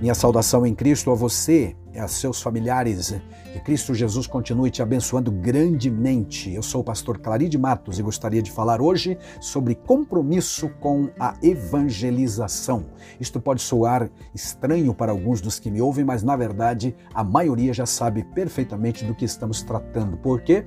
Minha saudação em Cristo a você e a seus familiares. Que Cristo Jesus continue te abençoando grandemente. Eu sou o pastor Claride Matos e gostaria de falar hoje sobre compromisso com a evangelização. Isto pode soar estranho para alguns dos que me ouvem, mas na verdade a maioria já sabe perfeitamente do que estamos tratando. Porque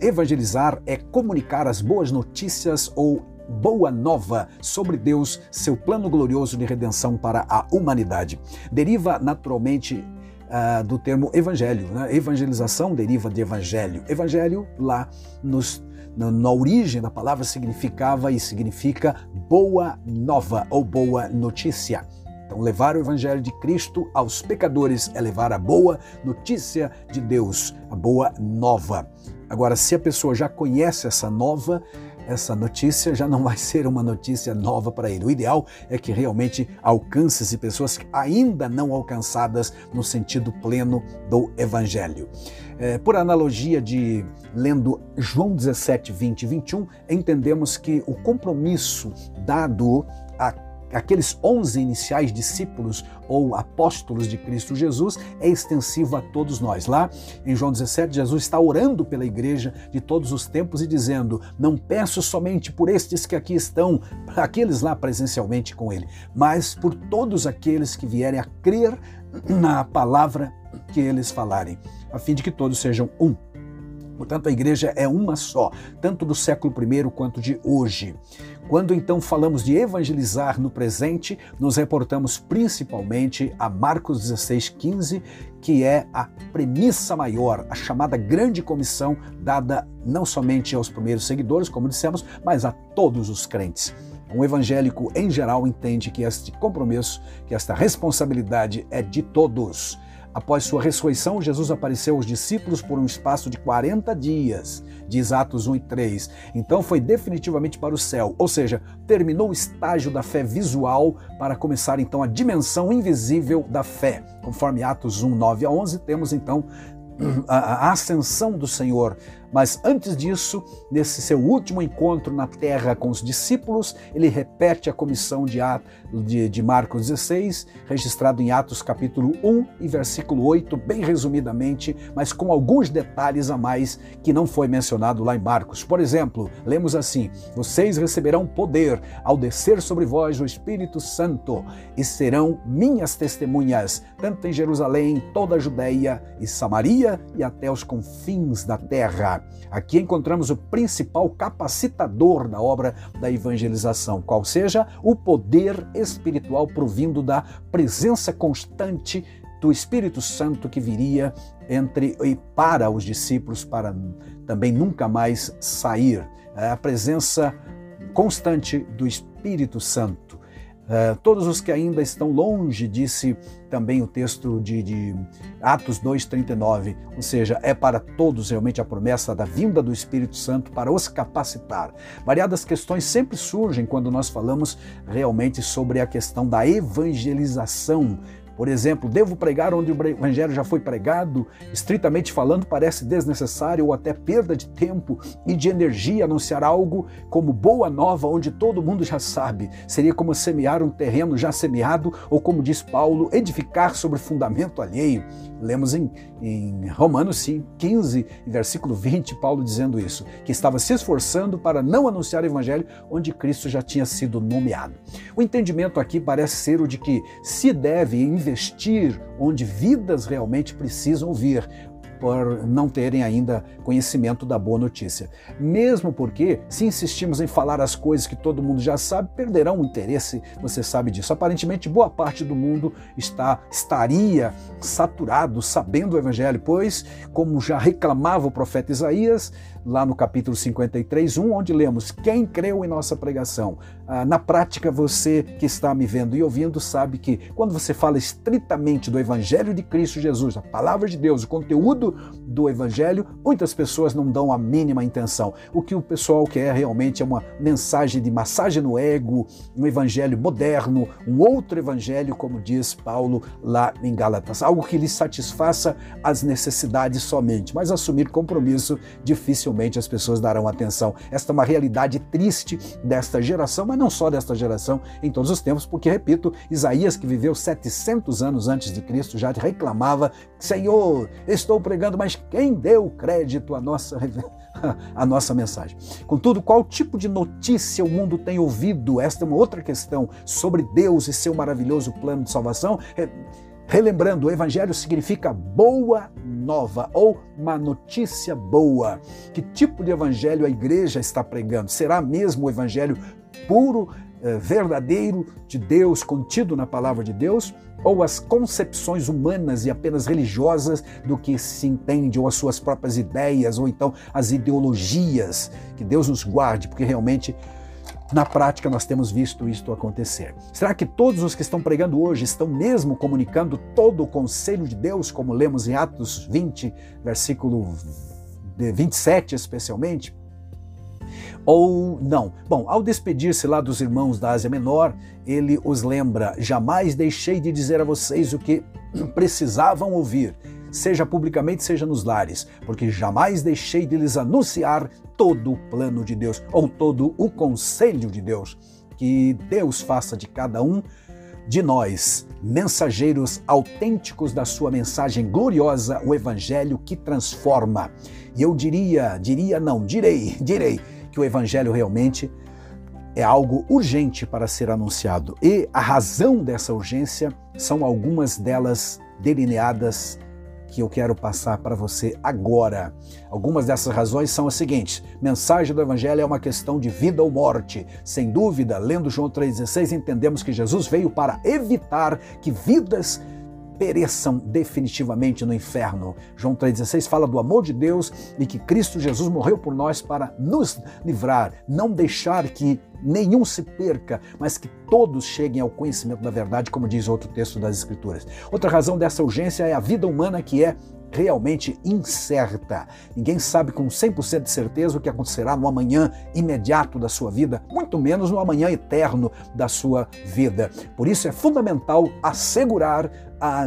evangelizar é comunicar as boas notícias ou boa nova sobre Deus, seu plano glorioso de redenção para a humanidade. Deriva naturalmente uh, do termo evangelho. Né? Evangelização deriva de evangelho. Evangelho, lá nos, na, na origem da palavra, significava e significa boa nova ou boa notícia. Então, levar o Evangelho de Cristo aos pecadores é levar a boa notícia de Deus, a boa nova. Agora, se a pessoa já conhece essa nova, essa notícia já não vai ser uma notícia nova para ele. O ideal é que realmente alcance-se pessoas ainda não alcançadas no sentido pleno do Evangelho. É, por analogia de lendo João 17, 20 e 21, entendemos que o compromisso dado a aqueles onze iniciais discípulos ou apóstolos de Cristo Jesus é extensivo a todos nós. Lá em João 17, Jesus está orando pela igreja de todos os tempos e dizendo: Não peço somente por estes que aqui estão, aqueles lá presencialmente com ele, mas por todos aqueles que vierem a crer na palavra que eles falarem, a fim de que todos sejam um. Portanto, a igreja é uma só, tanto do século I quanto de hoje. Quando então falamos de evangelizar no presente, nos reportamos principalmente a Marcos 16, 15, que é a premissa maior, a chamada grande comissão dada não somente aos primeiros seguidores, como dissemos, mas a todos os crentes. Um evangélico em geral entende que este compromisso, que esta responsabilidade é de todos. Após sua ressurreição, Jesus apareceu aos discípulos por um espaço de 40 dias, diz Atos 1 e 3. Então foi definitivamente para o céu, ou seja, terminou o estágio da fé visual para começar então a dimensão invisível da fé. Conforme Atos 1, 9 a 11, temos então a ascensão do Senhor mas antes disso, nesse seu último encontro na terra com os discípulos, ele repete a comissão de, de, de Marcos 16, registrado em Atos capítulo 1 e versículo 8, bem resumidamente, mas com alguns detalhes a mais que não foi mencionado lá em Marcos. Por exemplo, lemos assim: Vocês receberão poder ao descer sobre vós o Espírito Santo e serão minhas testemunhas, tanto em Jerusalém, toda a Judéia e Samaria e até os confins da terra. Aqui encontramos o principal capacitador da obra da evangelização, qual seja o poder espiritual provindo da presença constante do Espírito Santo que viria entre e para os discípulos para também nunca mais sair. É a presença constante do Espírito Santo. Uh, todos os que ainda estão longe, disse também o texto de, de Atos 2,39, ou seja, é para todos realmente a promessa da vinda do Espírito Santo para os capacitar. Variadas questões sempre surgem quando nós falamos realmente sobre a questão da evangelização por exemplo, devo pregar onde o evangelho já foi pregado? Estritamente falando, parece desnecessário ou até perda de tempo e de energia anunciar algo como boa nova onde todo mundo já sabe. Seria como semear um terreno já semeado ou, como diz Paulo, edificar sobre fundamento alheio. Lemos em, em Romanos 15, versículo 20, Paulo dizendo isso, que estava se esforçando para não anunciar o evangelho onde Cristo já tinha sido nomeado. O entendimento aqui parece ser o de que se deve investir investir onde vidas realmente precisam vir, por não terem ainda conhecimento da boa notícia. Mesmo porque, se insistimos em falar as coisas que todo mundo já sabe, perderão o interesse, você sabe disso. Aparentemente, boa parte do mundo está estaria saturado sabendo o evangelho, pois, como já reclamava o profeta Isaías, lá no capítulo 53, 1, onde lemos: Quem creu em nossa pregação? Ah, na prática, você que está me vendo e ouvindo sabe que quando você fala estritamente do Evangelho de Cristo Jesus, a palavra de Deus, o conteúdo do Evangelho, muitas pessoas não dão a mínima intenção. O que o pessoal quer realmente é uma mensagem de massagem no ego, um Evangelho moderno, um outro Evangelho, como diz Paulo lá em Gálatas, algo que lhe satisfaça as necessidades somente, mas assumir compromisso difícil dificilmente as pessoas darão atenção. Esta é uma realidade triste desta geração, mas não só desta geração, em todos os tempos, porque, repito, Isaías, que viveu 700 anos antes de Cristo, já reclamava: Senhor, estou pregando, mas quem deu crédito à nossa a nossa mensagem. Contudo, qual tipo de notícia o mundo tem ouvido? Esta é uma outra questão sobre Deus e seu maravilhoso plano de salvação. É, relembrando, o evangelho significa boa nova ou uma notícia boa. Que tipo de evangelho a igreja está pregando? Será mesmo o evangelho puro, eh, verdadeiro de Deus, contido na palavra de Deus? ou as concepções humanas e apenas religiosas do que se entende, ou as suas próprias ideias, ou então as ideologias. Que Deus nos guarde, porque realmente na prática, nós temos visto isto acontecer. Será que todos os que estão pregando hoje estão mesmo comunicando todo o conselho de Deus, como lemos em Atos 20, versículo 27, especialmente? ou não? Bom, ao despedir-se lá dos irmãos da Ásia Menor, ele os lembra: jamais deixei de dizer a vocês o que precisavam ouvir, seja publicamente, seja nos lares, porque jamais deixei de lhes anunciar todo o plano de Deus ou todo o conselho de Deus. Que Deus faça de cada um de nós, mensageiros autênticos da sua mensagem gloriosa, o evangelho que transforma. E eu diria, diria não, direi, direi que o evangelho realmente é algo urgente para ser anunciado. E a razão dessa urgência são algumas delas delineadas que eu quero passar para você agora. Algumas dessas razões são as seguintes: mensagem do evangelho é uma questão de vida ou morte. Sem dúvida, lendo João 3:16, entendemos que Jesus veio para evitar que vidas pereçam definitivamente no inferno. João 3,16 fala do amor de Deus e que Cristo Jesus morreu por nós para nos livrar, não deixar que nenhum se perca, mas que todos cheguem ao conhecimento da verdade, como diz outro texto das Escrituras. Outra razão dessa urgência é a vida humana que é realmente incerta. Ninguém sabe com 100% de certeza o que acontecerá no amanhã imediato da sua vida, muito menos no amanhã eterno da sua vida. Por isso é fundamental assegurar a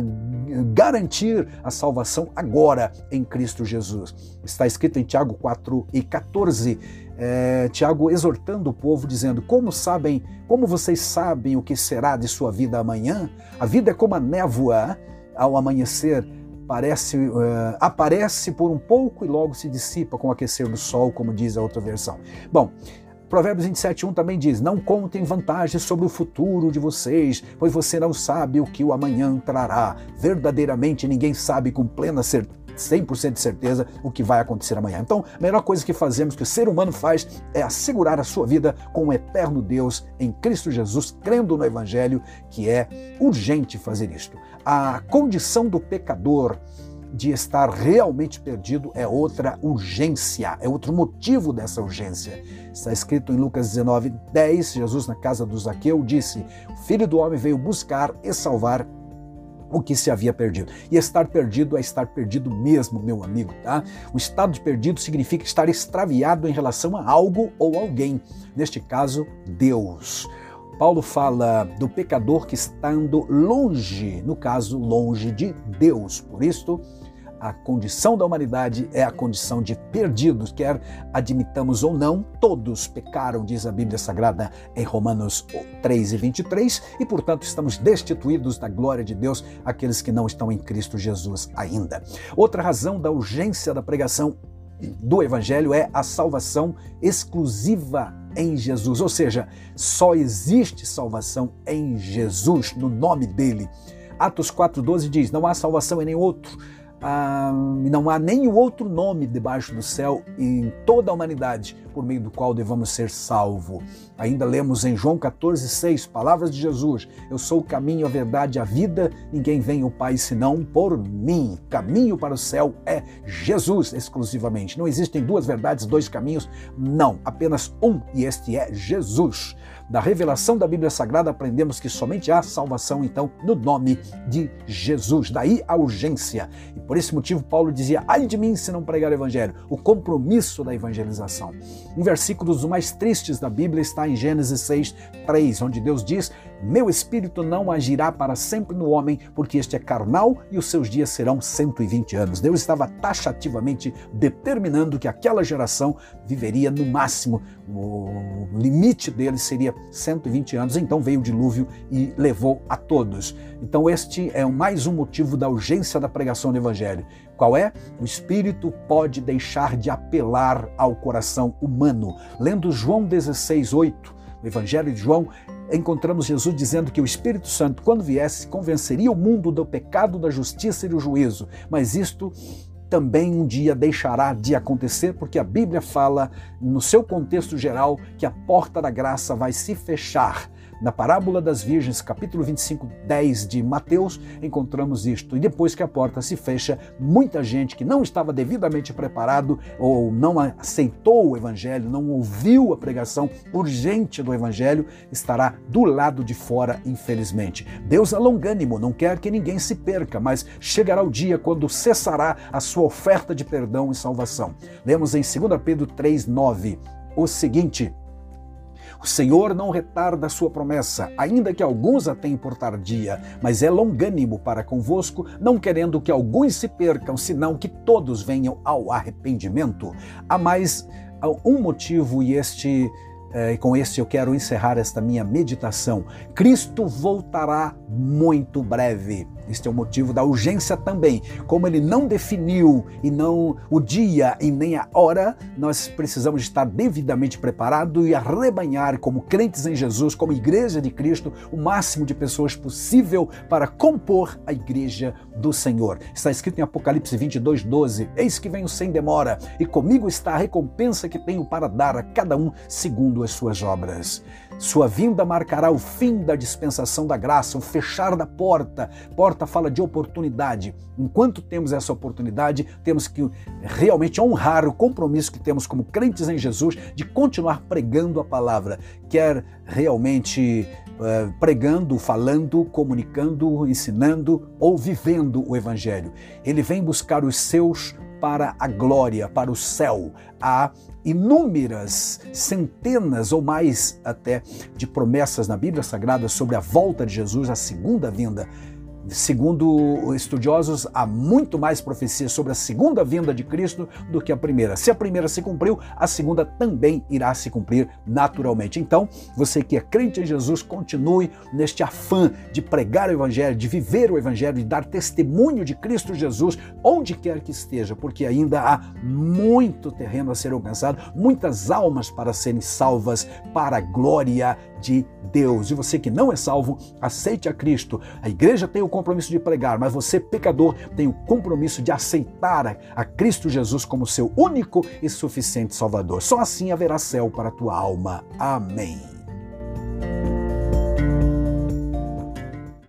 garantir a salvação agora em Cristo Jesus. Está escrito em Tiago 4 e 14, é, Tiago exortando o povo, dizendo: Como sabem, como vocês sabem o que será de sua vida amanhã? A vida é como a névoa ao amanhecer parece, uh, aparece por um pouco e logo se dissipa com o aquecer do sol, como diz a outra versão. Bom, Provérbios 27:1 também diz: Não contem vantagens sobre o futuro de vocês, pois você não sabe o que o amanhã trará. Verdadeiramente ninguém sabe com plena certeza 100% de certeza o que vai acontecer amanhã. Então, a melhor coisa que fazemos, que o ser humano faz, é assegurar a sua vida com o eterno Deus em Cristo Jesus, crendo no Evangelho, que é urgente fazer isto. A condição do pecador de estar realmente perdido é outra urgência, é outro motivo dessa urgência. Está escrito em Lucas 19, 10, Jesus na casa do Zaqueu disse: O filho do homem veio buscar e salvar o que se havia perdido. E estar perdido é estar perdido mesmo, meu amigo, tá? O estado de perdido significa estar extraviado em relação a algo ou alguém. Neste caso, Deus. Paulo fala do pecador que está andando longe, no caso, longe de Deus. Por isso, a condição da humanidade é a condição de perdidos, quer admitamos ou não, todos pecaram, diz a Bíblia Sagrada em Romanos 3 e 23, e portanto estamos destituídos da glória de Deus, aqueles que não estão em Cristo Jesus ainda. Outra razão da urgência da pregação do Evangelho é a salvação exclusiva em Jesus, ou seja, só existe salvação em Jesus, no nome dele. Atos 4,12 diz: Não há salvação em nenhum outro ah, não há nenhum outro nome debaixo do céu em toda a humanidade por meio do qual devamos ser salvos. Ainda lemos em João 14,6, palavras de Jesus: Eu sou o caminho, a verdade, a vida, ninguém vem ao Pai senão por mim. Caminho para o céu é Jesus exclusivamente. Não existem duas verdades, dois caminhos, não, apenas um, e este é Jesus. da revelação da Bíblia Sagrada, aprendemos que somente há salvação, então, no nome de Jesus. Daí a urgência. E por esse motivo, Paulo dizia: ai de mim se não pregar o Evangelho, o compromisso da evangelização. Um versículo dos mais tristes da Bíblia está em Gênesis 6, 3, onde Deus diz: Meu espírito não agirá para sempre no homem, porque este é carnal e os seus dias serão 120 anos. Deus estava taxativamente determinando que aquela geração viveria no máximo, o limite deles seria 120 anos. Então veio o dilúvio e levou a todos. Então este é mais um motivo da urgência da pregação do Evangelho. Qual é? O Espírito pode deixar de apelar ao coração humano. Lendo João 16, 8, no Evangelho de João, encontramos Jesus dizendo que o Espírito Santo, quando viesse, convenceria o mundo do pecado, da justiça e do juízo. Mas isto também um dia deixará de acontecer, porque a Bíblia fala, no seu contexto geral, que a porta da graça vai se fechar na parábola das virgens, capítulo 25, 10 de Mateus, encontramos isto. E depois que a porta se fecha, muita gente que não estava devidamente preparado ou não aceitou o evangelho, não ouviu a pregação urgente do evangelho, estará do lado de fora, infelizmente. Deus é longânimo, não quer que ninguém se perca, mas chegará o dia quando cessará a sua oferta de perdão e salvação. Lemos em 2 Pedro 3, 9 o seguinte. O Senhor não retarda a sua promessa, ainda que alguns a tenham por tardia, mas é longânimo para convosco, não querendo que alguns se percam, senão que todos venham ao arrependimento. Há mais um motivo e este eh, e com este eu quero encerrar esta minha meditação. Cristo voltará muito breve. Este é o motivo da urgência também. Como ele não definiu e não o dia e nem a hora, nós precisamos estar devidamente preparados e arrebanhar como crentes em Jesus, como igreja de Cristo, o máximo de pessoas possível para compor a igreja do Senhor. Está escrito em Apocalipse 22, 12: Eis que venho sem demora, e comigo está a recompensa que tenho para dar a cada um segundo as suas obras. Sua vinda marcará o fim da dispensação da graça, o fechar da porta. Porta fala de oportunidade. Enquanto temos essa oportunidade, temos que realmente honrar o compromisso que temos como crentes em Jesus de continuar pregando a palavra, quer realmente uh, pregando, falando, comunicando, ensinando ou vivendo o Evangelho. Ele vem buscar os seus para a glória, para o céu. Há inúmeras, centenas ou mais até de promessas na Bíblia Sagrada sobre a volta de Jesus, a segunda vinda Segundo estudiosos, há muito mais profecias sobre a segunda vinda de Cristo do que a primeira. Se a primeira se cumpriu, a segunda também irá se cumprir naturalmente. Então, você que é crente em Jesus, continue neste afã de pregar o Evangelho, de viver o Evangelho, de dar testemunho de Cristo Jesus onde quer que esteja, porque ainda há muito terreno a ser alcançado, muitas almas para serem salvas para a glória de Deus. E você que não é salvo, aceite a Cristo. A igreja tem o compromisso de pregar, mas você, pecador, tem o compromisso de aceitar a Cristo Jesus como seu único e suficiente Salvador. Só assim haverá céu para a tua alma. Amém.